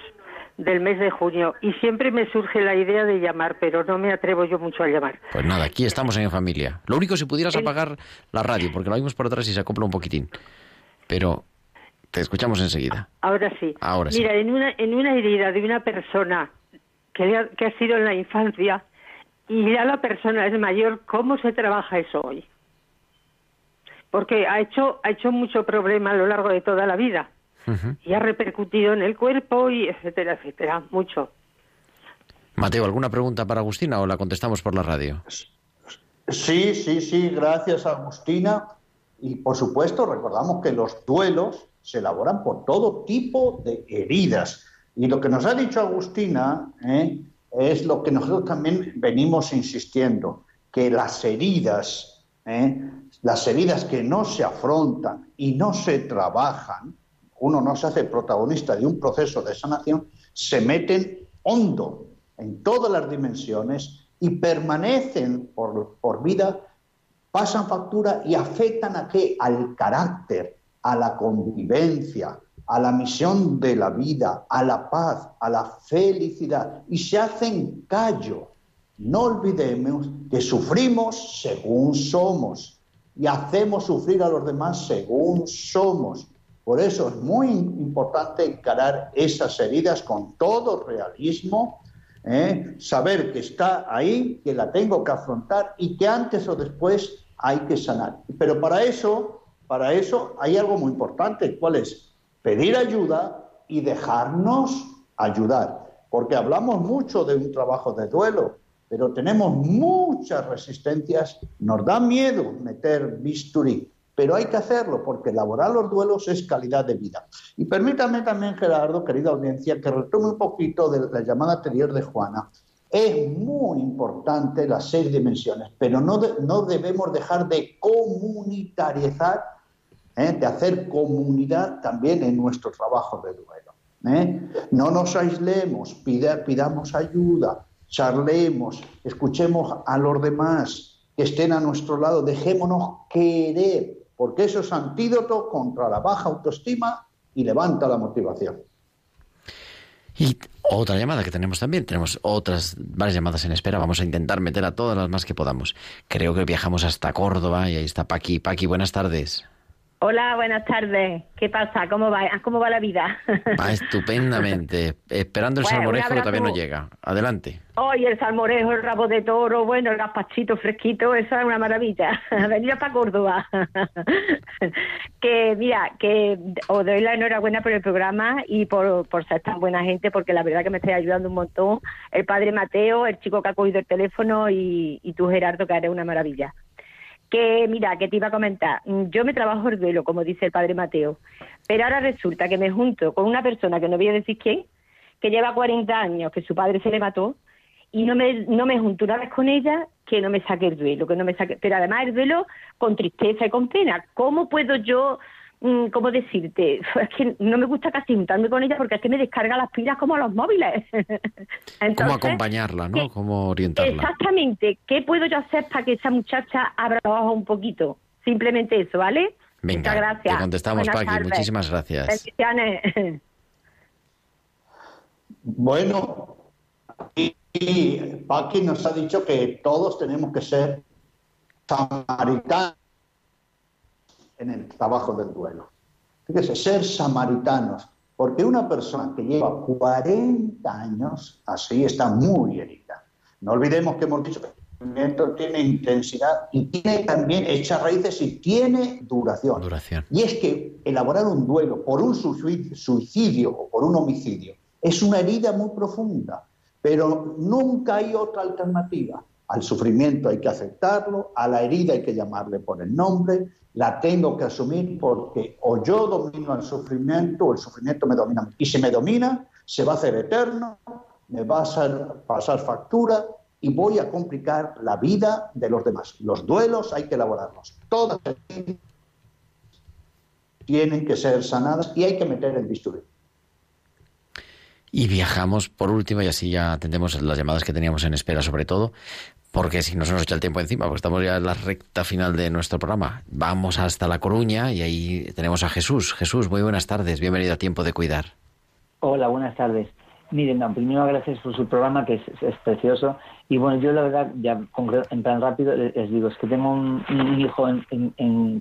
[SPEAKER 8] del mes de junio, y siempre me surge la idea de llamar, pero no me atrevo yo mucho a llamar.
[SPEAKER 1] Pues nada, aquí estamos en familia. Lo único, si pudieras apagar la radio, porque lo oímos por atrás y se acopla un poquitín. Pero te escuchamos enseguida.
[SPEAKER 8] Ahora sí.
[SPEAKER 1] Ahora sí.
[SPEAKER 8] Mira, en una, en una herida de una persona que, le ha, que ha sido en la infancia y ya la persona es mayor, ¿cómo se trabaja eso hoy? Porque ha hecho, ha hecho mucho problema a lo largo de toda la vida y ha repercutido en el cuerpo y etcétera, etcétera, mucho.
[SPEAKER 1] Mateo, ¿alguna pregunta para Agustina o la contestamos por la radio?
[SPEAKER 3] Sí, sí, sí, gracias Agustina. Y por supuesto, recordamos que los duelos se elaboran por todo tipo de heridas. Y lo que nos ha dicho Agustina ¿eh? Es lo que nosotros también venimos insistiendo, que las heridas, ¿eh? las heridas que no se afrontan y no se trabajan, uno no se hace protagonista de un proceso de sanación, se meten hondo en todas las dimensiones y permanecen por, por vida, pasan factura y afectan a qué? Al carácter, a la convivencia, a la misión de la vida, a la paz, a la felicidad y se hacen callo. No olvidemos que sufrimos según somos y hacemos sufrir a los demás según somos. Por eso es muy importante encarar esas heridas con todo realismo, ¿eh? saber que está ahí, que la tengo que afrontar y que antes o después hay que sanar. Pero para eso, para eso hay algo muy importante, ¿cuál es? Pedir ayuda y dejarnos ayudar, porque hablamos mucho de un trabajo de duelo, pero tenemos muchas resistencias, nos da miedo meter bisturí, pero hay que hacerlo porque elaborar los duelos es calidad de vida. Y permítame también, Gerardo, querida audiencia, que retome un poquito de la llamada anterior de Juana. Es muy importante las seis dimensiones, pero no, de- no debemos dejar de comunitarizar, ¿eh? de hacer comunidad también en nuestro trabajo de duelo. ¿eh? No nos aislemos, pida- pidamos ayuda, charlemos, escuchemos a los demás que estén a nuestro lado, dejémonos querer, porque eso es antídoto contra la baja autoestima y levanta la motivación.
[SPEAKER 1] Y otra llamada que tenemos también. Tenemos otras varias llamadas en espera. Vamos a intentar meter a todas las más que podamos. Creo que viajamos hasta Córdoba y ahí está Paqui. Paqui, buenas tardes.
[SPEAKER 9] Hola, buenas tardes. ¿Qué pasa? ¿Cómo va, cómo va la vida?
[SPEAKER 1] Va estupendamente. Esperando el
[SPEAKER 9] Bueno,
[SPEAKER 1] salmorejo que todavía no llega. Adelante.
[SPEAKER 9] Hoy el salmorejo, el rabo de toro, bueno, el gazpachito fresquito, eso es una maravilla. Venir para Córdoba. que mira, que os doy la enhorabuena por el programa y por, por ser tan buena gente, porque la verdad que me estáis ayudando un montón. El padre Mateo, el chico que ha cogido el teléfono y, y tú, Gerardo, que eres una maravilla. Que mira, que te iba a comentar, yo me trabajo el duelo, como dice el padre Mateo, pero ahora resulta que me junto con una persona que no voy a decir quién, que lleva 40 años, que su padre se le mató, y no me, no me junto una vez con ella que no me saque el duelo, que no me saque, pero además el duelo con tristeza y con pena. ¿Cómo puedo yo, cómo decirte? Es que no me gusta casi juntarme con ella porque es que me descarga las pilas como a los móviles.
[SPEAKER 1] ¿Cómo
[SPEAKER 9] Entonces,
[SPEAKER 1] acompañarla, no?
[SPEAKER 9] ¿qué-
[SPEAKER 1] ¿Cómo orientarla?
[SPEAKER 9] Exactamente. ¿Qué puedo yo hacer para que esa muchacha abra los ojos un poquito? Simplemente eso, ¿vale?
[SPEAKER 1] Venga,
[SPEAKER 9] Muchas gracias.
[SPEAKER 1] te contestamos,
[SPEAKER 9] Buenas
[SPEAKER 1] Paqui.
[SPEAKER 9] tardes.
[SPEAKER 1] Muchísimas gracias.
[SPEAKER 9] Bendiciones.
[SPEAKER 3] Bueno, y Paqui nos ha dicho que todos tenemos que ser samaritanos en el trabajo del duelo. Fíjese, ser samaritanos, porque una persona que lleva 40 años así está muy herida. No olvidemos que hemos dicho que el sufrimiento tiene intensidad y tiene también hechas raíces y tiene duración.
[SPEAKER 1] Duración.
[SPEAKER 3] Y es que elaborar un duelo por un sui- suicidio o por un homicidio es una herida muy profunda, pero nunca hay otra alternativa. Al sufrimiento hay que aceptarlo, a la herida hay que llamarle por el nombre, la tengo que asumir porque o yo domino el sufrimiento o el sufrimiento me domina. Y si me domina, se va a hacer eterno, me va a hacer pasar factura y voy a complicar la vida de los demás. Los duelos hay que elaborarlos. Todas tienen que ser sanadas y hay que meter el bisturí.
[SPEAKER 1] Y viajamos por último, y así ya atendemos las llamadas que teníamos en espera, sobre todo, porque si no se nos echa el tiempo encima, porque estamos ya en la recta final de nuestro programa. Vamos hasta La Coruña y ahí tenemos a Jesús. Jesús, muy buenas tardes, bienvenido a Tiempo de Cuidar.
[SPEAKER 10] Hola, buenas tardes. Miren, no, primero gracias por su programa, que es, precioso. Y bueno, yo la verdad, ya en plan rápido, les digo, es que tengo un, hijo en-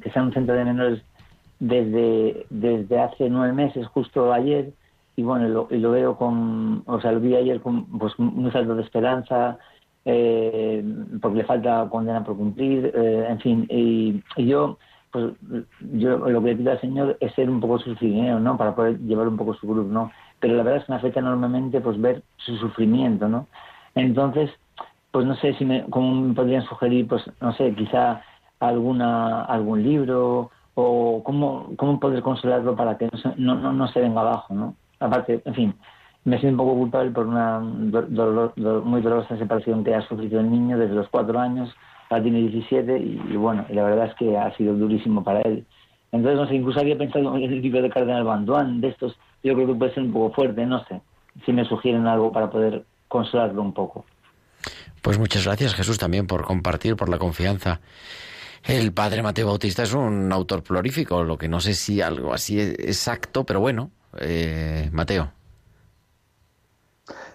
[SPEAKER 10] que está en un centro de menores desde, desde hace nueve meses, justo ayer, y bueno, lo, lo veo con, o sea, lo vi ayer con pues, un salto de esperanza, eh, porque le falta condena por cumplir, eh, en fin, y, yo, pues, yo lo que le pido al Señor es ser un poco su cirineo, ¿no? Para poder llevar un poco su cruz, ¿no? Pero la verdad es que me afecta enormemente, pues, ver su sufrimiento, ¿no? Entonces, pues no sé si me, cómo me podrían sugerir, pues, no sé, quizá alguna, algún libro o cómo, cómo poder consolarlo para que no se, no, no, no se venga abajo, ¿no? Aparte, en fin, me siento un poco culpable por una do- dolor- do- muy dolorosa separación que ha sufrido el niño desde los cuatro años, ahora tiene 17 y, y bueno, y la verdad es que ha sido durísimo para él. Entonces, no sé, incluso había pensado en el libro de Cardenal Banduán, de estos, yo creo que puede ser un poco fuerte, no sé, si me sugieren algo para poder consolarlo un poco.
[SPEAKER 1] Pues muchas gracias, Jesús, también por compartir, por la confianza. El padre Mateo Bautista es un autor prolífico, lo que no sé si algo así es exacto, pero bueno, eh, Mateo.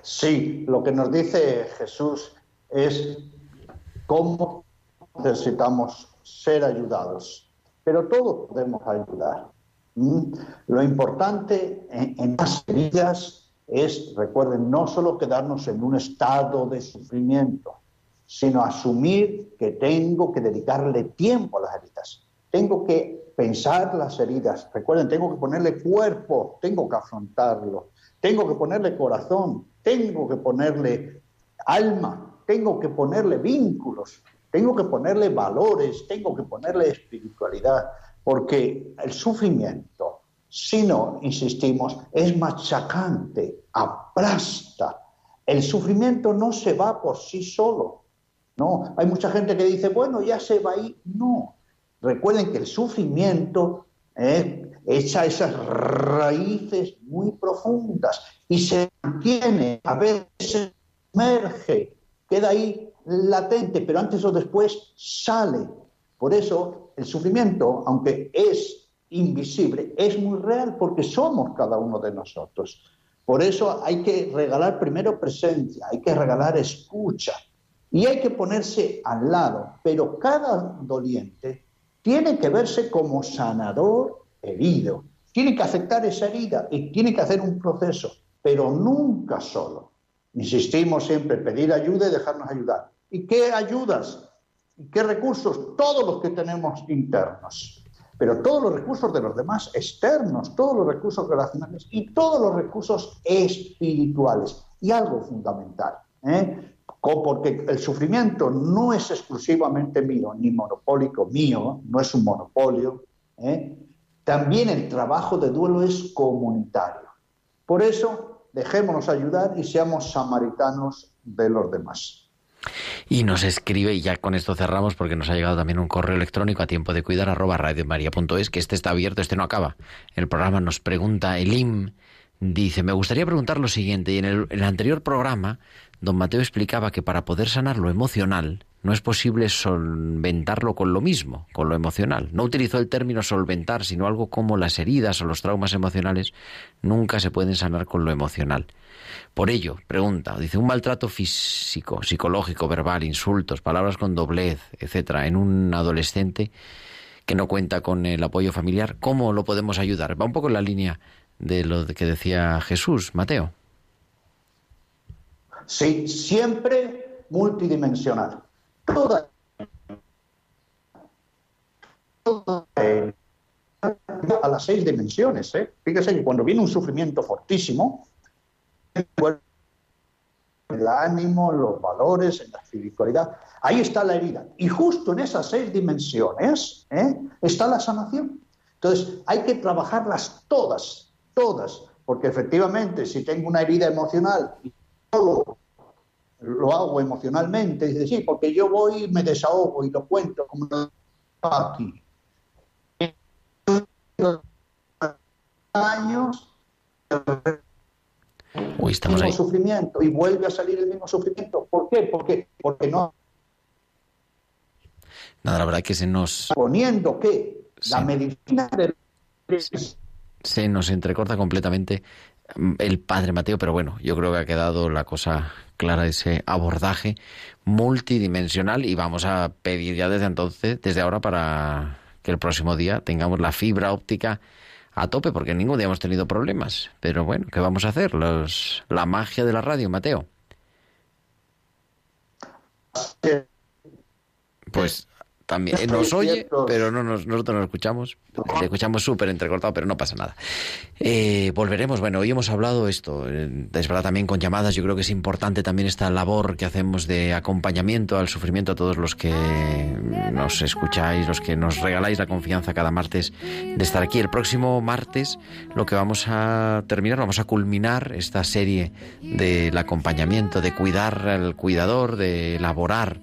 [SPEAKER 3] Sí, lo que nos dice Jesús es cómo necesitamos ser ayudados, pero todos podemos ayudar. ¿m? Lo importante en, en las heridas es, recuerden, no solo quedarnos en un estado de sufrimiento, sino asumir que tengo que dedicarle tiempo a las heridas. Tengo que pensar las heridas. Recuerden, tengo que ponerle cuerpo, tengo que afrontarlo. Tengo que ponerle corazón, tengo que ponerle alma, tengo que ponerle vínculos, tengo que ponerle valores, tengo que ponerle espiritualidad, porque el sufrimiento, si no insistimos, es machacante, aplasta. El sufrimiento no se va por sí solo. No, hay mucha gente que dice, bueno, ya se va ahí. No. Recuerden que el sufrimiento eh, echa esas raíces muy profundas y se mantiene, a veces emerge, queda ahí latente, pero antes o después sale. Por eso el sufrimiento, aunque es invisible, es muy real porque somos cada uno de nosotros. Por eso hay que regalar primero presencia, hay que regalar escucha y hay que ponerse al lado. Pero cada doliente tiene que verse como sanador herido. Tiene que aceptar esa herida y tiene que hacer un proceso, pero nunca solo. Insistimos siempre en pedir ayuda y dejarnos ayudar. ¿Y qué ayudas? ¿Y qué recursos? Todos los que tenemos internos, pero todos los recursos de los demás externos, todos los recursos relacionales y todos los recursos espirituales. Y algo fundamental, ¿eh? Porque el sufrimiento no es exclusivamente mío, ni monopólico mío, no es un monopolio. ¿eh? También el trabajo de duelo es comunitario. Por eso, dejémonos ayudar y seamos samaritanos de los demás.
[SPEAKER 1] Y nos escribe, y ya con esto cerramos, porque nos ha llegado también un correo electrónico a tiempo de cuidar arroba radiomaria.es, que este está abierto, este no acaba. El programa nos pregunta, Elim dice, me gustaría preguntar lo siguiente, y el, en el anterior programa, don Mateo explicaba que para poder sanar lo emocional, no es posible solventarlo con lo mismo, con lo emocional. No utilizó el término solventar, sino algo como las heridas o los traumas emocionales nunca se pueden sanar con lo emocional. Por ello, pregunta, dice, un maltrato físico, psicológico, verbal, insultos, palabras con doblez, etcétera, en un adolescente que no cuenta con el apoyo familiar, ¿cómo lo podemos ayudar? Va un poco en la línea de lo que decía Jesús, Mateo.
[SPEAKER 3] Sí, siempre multidimensional. Toda, eh, a las seis dimensiones. ¿eh? Fíjese que cuando viene un sufrimiento fortísimo, el ánimo, los valores, en la espiritualidad, ahí está la herida. Y justo en esas seis dimensiones ¿eh? está la sanación. Entonces, hay que trabajarlas todas, todas, porque efectivamente, si tengo una herida emocional y todo lo hago emocionalmente, dice, sí, porque yo voy y me desahogo y lo cuento como aquí. Años
[SPEAKER 1] Uy, estamos
[SPEAKER 3] mismo
[SPEAKER 1] ahí.
[SPEAKER 3] sufrimiento y vuelve a salir el mismo sufrimiento. ¿Por qué? Porque, porque no
[SPEAKER 1] Nada, la verdad que se nos,
[SPEAKER 3] poniendo que la
[SPEAKER 1] Sí.
[SPEAKER 3] medicina del
[SPEAKER 1] se nos entrecorta completamente el padre Mateo, pero bueno, yo creo que ha quedado la cosa clara, ese abordaje multidimensional y vamos a pedir ya desde entonces, desde ahora, para que el próximo día tengamos la fibra óptica a tope, porque ningún día hemos tenido problemas. Pero bueno, ¿qué vamos a hacer? Los, la magia de la radio, Mateo. Pues también eh, nos oye, pero no nos, nosotros no lo escuchamos. Le escuchamos súper entrecortado, pero no pasa nada. Eh, volveremos. Bueno, hoy hemos hablado esto. eh, Es verdad también con llamadas. Yo creo que es importante también esta labor que hacemos de acompañamiento al sufrimiento a todos los que nos escucháis, los que nos regaláis la confianza cada martes de estar aquí. El próximo martes lo que vamos a terminar, vamos a culminar esta serie del acompañamiento, de cuidar al cuidador, de elaborar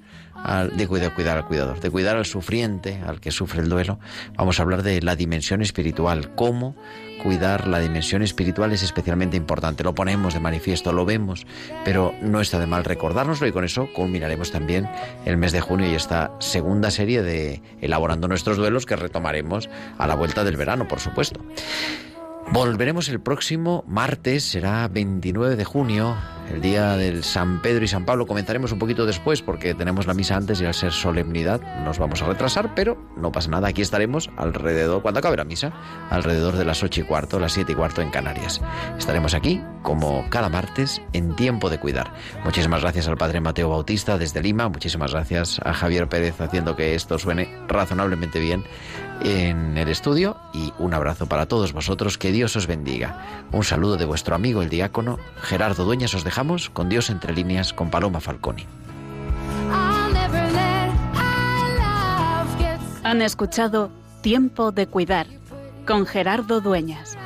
[SPEAKER 1] de cuidar, cuidar al cuidador, de cuidar al sufriente, al que sufre el duelo. Vamos a hablar de la dimensión espiritual, cómo cuidar la dimensión espiritual es especialmente importante. Lo ponemos de manifiesto, lo vemos, pero no está de mal recordárnoslo y con eso culminaremos también el mes de junio y esta segunda serie de Elaborando nuestros duelos que retomaremos a la vuelta del verano, por supuesto. Volveremos el próximo martes, será 29 de junio, el día del San Pedro y San Pablo. Comenzaremos un poquito después porque tenemos la misa antes y al ser solemnidad nos vamos a retrasar, pero no pasa nada. Aquí estaremos alrededor, cuando acabe la misa, alrededor de las 8 y cuarto, las 7 y cuarto en Canarias. Estaremos aquí, como cada martes, en tiempo de cuidar. Muchísimas gracias al Padre Mateo Bautista desde Lima, muchísimas gracias a Javier Pérez haciendo que esto suene razonablemente bien en el estudio y un abrazo para todos vosotros, que Dios os bendiga. Un saludo de vuestro amigo el diácono Gerardo Dueñas, os con Dios entre líneas con Paloma Falconi.
[SPEAKER 11] Han escuchado Tiempo de Cuidar con Gerardo Dueñas.